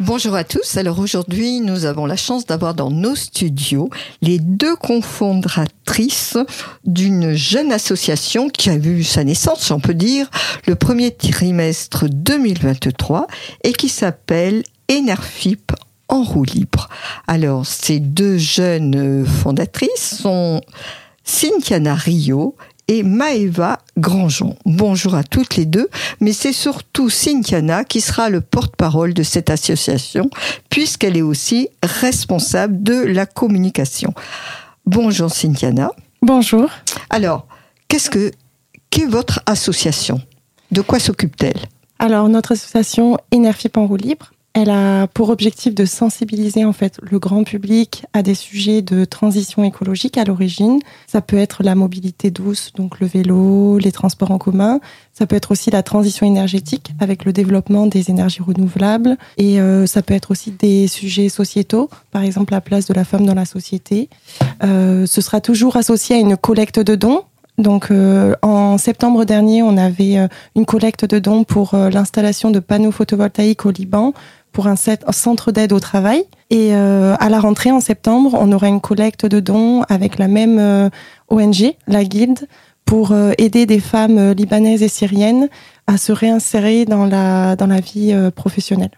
Bonjour à tous. Alors aujourd'hui, nous avons la chance d'avoir dans nos studios les deux cofondatrices d'une jeune association qui a vu sa naissance, on peut dire, le premier trimestre 2023 et qui s'appelle Enerfip en roue libre. Alors, ces deux jeunes fondatrices sont Cynthiana Rio et Maeva Grandjean. Bonjour à toutes les deux, mais c'est surtout Cynthiana qui sera le porte-parole de cette association, puisqu'elle est aussi responsable de la communication. Bonjour Cynthiana. Bonjour. Alors, qu'est-ce que qu'est votre association? De quoi s'occupe-t-elle? Alors, notre association Énergie en roue libre, elle a pour objectif de sensibiliser en fait le grand public à des sujets de transition écologique à l'origine. Ça peut être la mobilité douce, donc le vélo, les transports en commun. Ça peut être aussi la transition énergétique avec le développement des énergies renouvelables. Et euh, ça peut être aussi des sujets sociétaux, par exemple la place de la femme dans la société. Euh, ce sera toujours associé à une collecte de dons donc euh, en septembre dernier, on avait euh, une collecte de dons pour euh, l'installation de panneaux photovoltaïques au Liban pour un, centre d'aide au travail. Et à la rentrée en septembre, on aura une collecte de dons avec la même ONG, la Guilde, pour aider des femmes libanaises et syriennes à se réinsérer dans la, dans la vie professionnelle.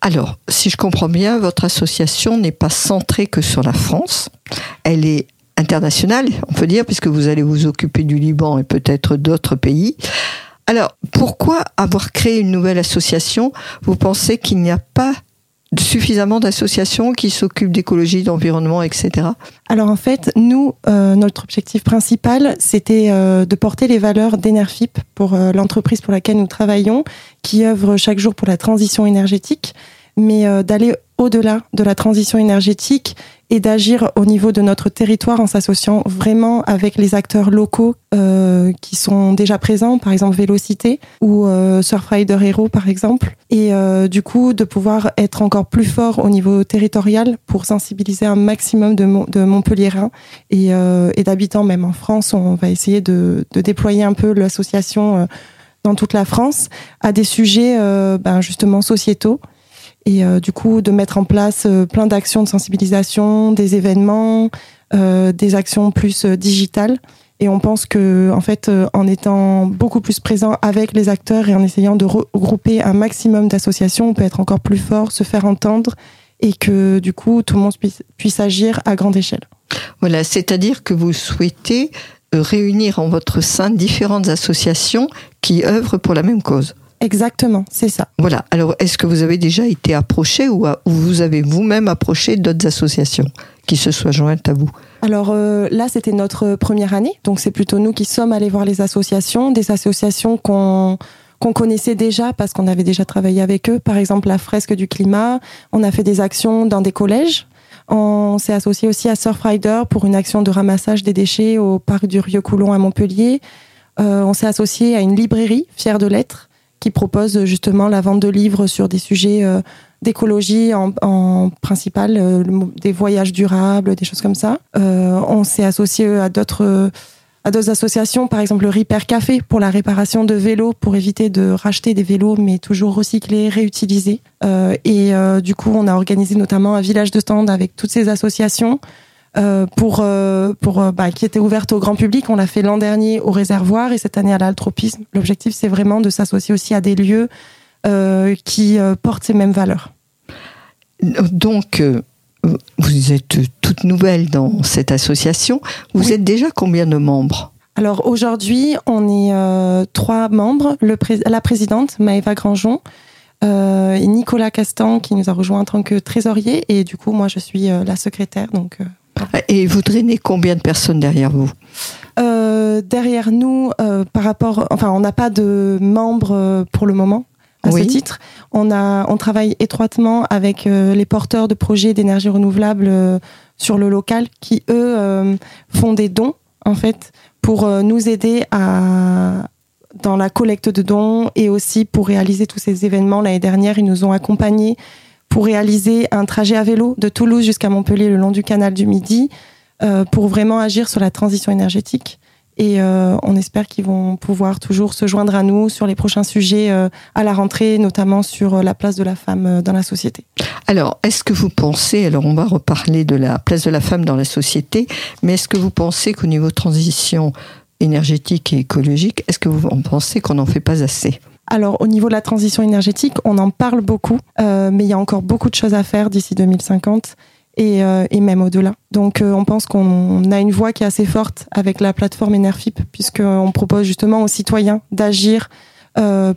Alors, si je comprends bien, votre association n'est pas centrée que sur la France. Elle est internationale, on peut dire, puisque vous allez vous occuper du Liban et peut-être d'autres pays. Alors, pourquoi avoir créé une nouvelle association? Vous pensez qu'il n'y a pas suffisamment d'associations qui s'occupent d'écologie, d'environnement, etc. Alors en fait, nous, euh, notre objectif principal, c'était euh, de porter les valeurs d'Enerfip pour euh, l'entreprise pour laquelle nous travaillons, qui œuvre chaque jour pour la transition énergétique, mais d'aller au-delà de la transition énergétique et d'agir au niveau de notre territoire en s'associant vraiment avec les acteurs locaux euh, qui sont déjà présents, par exemple Vélocité ou euh, Surfrider Hero par exemple, et euh, du coup de pouvoir être encore plus fort au niveau territorial pour sensibiliser un maximum de, de Montpellierins et, euh, et d'habitants même en France. On va essayer de, de déployer un peu l'association euh, dans toute la France à des sujets ben, justement sociétaux et euh, du coup de mettre en place euh, plein d'actions de sensibilisation, des événements, euh, des actions plus digitales. Et on pense que, en fait, en étant beaucoup plus présent avec les acteurs et en essayant de regrouper un maximum d'associations, on peut être encore plus fort, se faire entendre et que du coup tout le monde puisse, puisse agir à grande échelle. Voilà, c'est-à-dire que vous souhaitez réunir en votre sein différentes associations qui œuvrent pour la même cause. Exactement, c'est ça. Voilà. Alors, est-ce que vous avez déjà été approché ou, vous avez vous-même approché d'autres associations qui se soient jointes à vous? Alors euh, là, c'était notre première année, donc c'est plutôt nous qui sommes allés voir les associations, des associations qu'on qu'on connaissait déjà parce qu'on avait déjà travaillé avec eux. Par exemple, la fresque du climat. On a fait des actions dans des collèges. On s'est associé aussi à Surfrider pour une action de ramassage des déchets au parc du Rieux-Coulon à Montpellier. Euh, on s'est associé à une librairie, fière de lettres, qui propose justement la vente de livres sur des sujets euh, d'écologie en, principal, euh, des voyages durables, des choses comme ça. Euh, on s'est associé à d'autres à d'autres associations, par exemple le Repair Café pour la réparation de vélos, pour éviter de racheter des vélos, mais toujours recyclés, réutilisés. Et du coup, on a organisé notamment un village de stand avec toutes ces associations pour euh, pour euh, bah, qui était ouverte au grand public. On l'a fait l'an dernier au réservoir et cette année à l'altropisme. L'objectif, c'est vraiment de s'associer aussi à des lieux qui portent ces mêmes valeurs. Donc, vous êtes toute nouvelle dans cette association. Vous êtes déjà combien de membres? Alors aujourd'hui, on est trois membres. Le la présidente, Maëva Grandjean, et Nicolas Castan, qui nous a rejoint en tant que trésorier. Et du coup, moi, je suis la secrétaire. Donc et vous drainez combien de personnes derrière vous euh, Derrière nous, euh, par rapport, enfin, on n'a pas de membres euh, pour le moment à ce titre. On a, on travaille étroitement avec les porteurs de projets d'énergie renouvelable sur le local, qui eux font des dons en fait pour nous aider à dans la collecte de dons et aussi pour réaliser tous ces événements. L'année dernière, ils nous ont accompagnés pour réaliser un trajet à vélo de Toulouse jusqu'à Montpellier le long du canal du Midi euh, pour vraiment agir sur la transition énergétique. Et euh, on espère qu'ils vont pouvoir toujours se joindre à nous sur les prochains sujets euh, à la rentrée, notamment sur la place de la femme dans la société. Alors, est-ce que vous pensez, alors on va reparler de la place de la femme dans la société, mais est-ce que vous pensez qu'au niveau transition énergétique et écologique, est-ce que vous pensez qu'on n'en fait pas assez? Alors au niveau de la transition énergétique, on en parle beaucoup, euh, mais il y a encore beaucoup de choses à faire d'ici 2050 et, euh, et même au-delà. Donc euh, on pense qu'on a une voix qui est assez forte avec la plateforme Enerfip, puisqu'on propose justement aux citoyens d'agir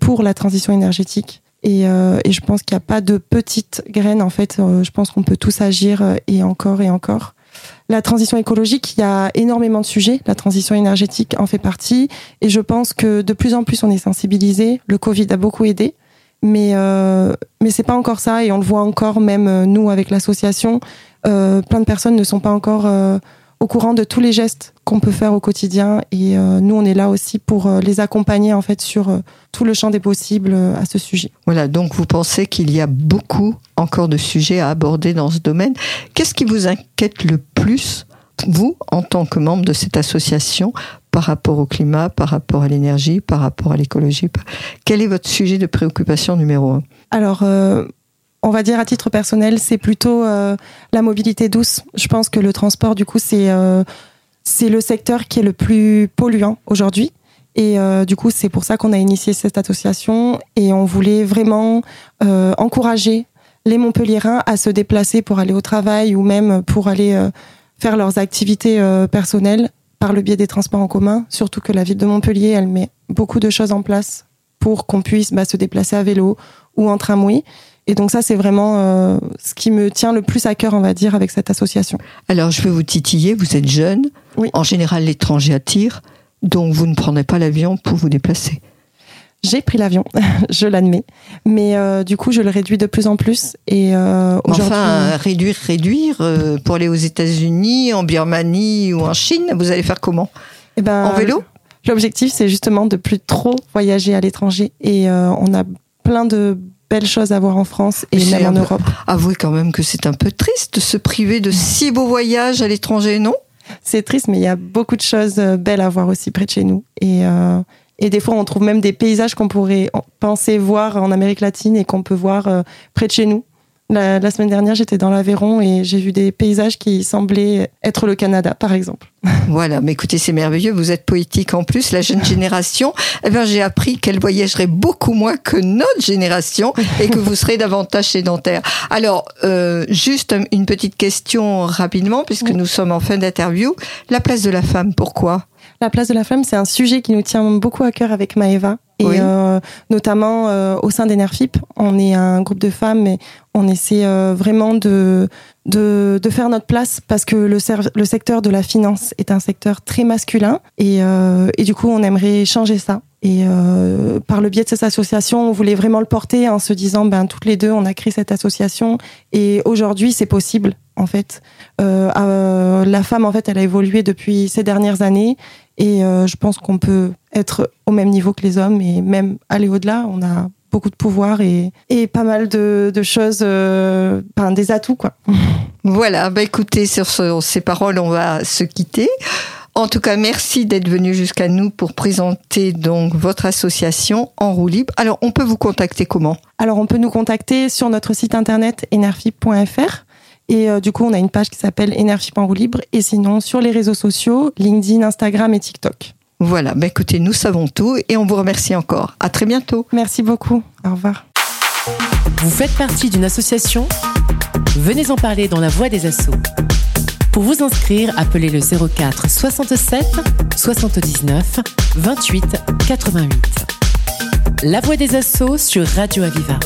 pour la transition énergétique. Et, et je pense qu'il n'y a pas de petites graines, en fait, je pense qu'on peut tous agir et encore et encore. La transition écologique, il y a énormément de sujets. La transition énergétique en fait partie. Et je pense que de plus en plus, on est sensibilisé. Le Covid a beaucoup aidé. Mais, euh, mais c'est pas encore ça. Et on le voit encore, même euh, nous, avec l'association. Euh, plein de personnes ne sont pas encore euh, au courant de tous les gestes qu'on peut faire au quotidien. Et euh, nous, on est là aussi pour euh, les accompagner en fait sur euh, tout le champ des possibles à ce sujet. Voilà, donc vous pensez qu'il y a beaucoup encore de sujets à aborder dans ce domaine. Qu'est-ce qui vous inquiète le plus, vous, en tant que membre de cette association, par rapport au climat, par rapport à l'énergie, par rapport à l'écologie? Quel est votre sujet de préoccupation numéro un? Alors, on va dire à titre personnel, c'est plutôt euh, la mobilité douce. Je pense que le transport, du coup, c'est euh, le secteur qui est le plus polluant aujourd'hui. Et euh, du coup, c'est pour ça qu'on a initié cette association et on voulait vraiment encourager les Montpelliérains à se déplacer pour aller au travail ou même pour aller faire leurs activités personnelles par le biais des transports en commun. Surtout que la ville de Montpellier, elle met beaucoup de choses en place pour qu'on puisse bah, se déplacer à vélo ou en tramway. Et donc ça, c'est vraiment euh, ce qui me tient le plus à cœur, on va dire, avec cette association. Alors, je vais vous titiller, vous êtes jeune. Oui. En général, l'étranger attire, donc vous ne prendrez pas l'avion pour vous déplacer. J'ai pris l'avion, je l'admets, mais euh, du coup, je le réduis de plus en plus. Et euh, enfin, réduire, réduire, euh, pour aller aux États-Unis, en Birmanie ou en Chine, vous allez faire comment? Eh ben, En vélo? L'objectif, c'est justement de plus trop voyager à l'étranger. Et on a plein de belles choses à voir en France et même en Europe. Avouez quand même que c'est un peu triste de se priver de si beaux voyages à l'étranger, non? C'est triste, mais il y a beaucoup de choses euh, belles à voir aussi près de chez nous. Et, euh, et des fois, on trouve même des paysages qu'on pourrait penser voir en Amérique latine et qu'on peut voir euh, près de chez nous. La, la semaine dernière, j'étais dans l'Aveyron et j'ai vu des paysages qui semblaient être le Canada, par exemple. Voilà, mais écoutez, c'est merveilleux. Vous êtes poétique en plus, la jeune génération. Eh bien, j'ai appris qu'elle voyagerait beaucoup moins que notre génération et que vous serez davantage sédentaire. Alors, euh, juste une petite question rapidement, puisque nous sommes en fin d'interview. La place de la femme, pourquoi? La place de la femme, c'est un sujet qui nous tient beaucoup à cœur avec Maëva. Et Oui. euh, notamment euh, au sein d'Enerfip, on est un groupe de femmes et on essaie euh, vraiment de, de, de faire notre place parce que le, le secteur de la finance est un secteur très masculin et, euh, et du coup on aimerait changer ça. Et euh, par le biais de cette association, on voulait vraiment le porter en se disant, ben toutes les deux, on a créé cette association et aujourd'hui c'est possible en fait. Euh, la femme en fait, elle a évolué depuis ces dernières années et euh, je pense qu'on peut être au même niveau que les hommes et même aller au-delà. On a beaucoup de pouvoir et, et pas mal de, de choses, euh, des atouts quoi. Voilà, bah écoutez, sur ce- ces paroles, on va se quitter. En tout cas, merci d'être venu jusqu'à nous pour présenter donc votre association en roue libre. Alors, on peut vous contacter comment? Alors on peut nous contacter sur notre site internet enerfip.fr et euh, du coup on a une page qui s'appelle Enerfip en roue libre et sinon sur les réseaux sociaux, LinkedIn, Instagram et TikTok. Voilà, bah écoutez, nous savons tout et on vous remercie encore. À très bientôt. Merci beaucoup. Au revoir. Vous faites partie d'une association? Venez en parler dans la voix des assauts. Pour vous inscrire, appelez le 04 67 79 28 88. La voix des assauts sur Radio Aviva.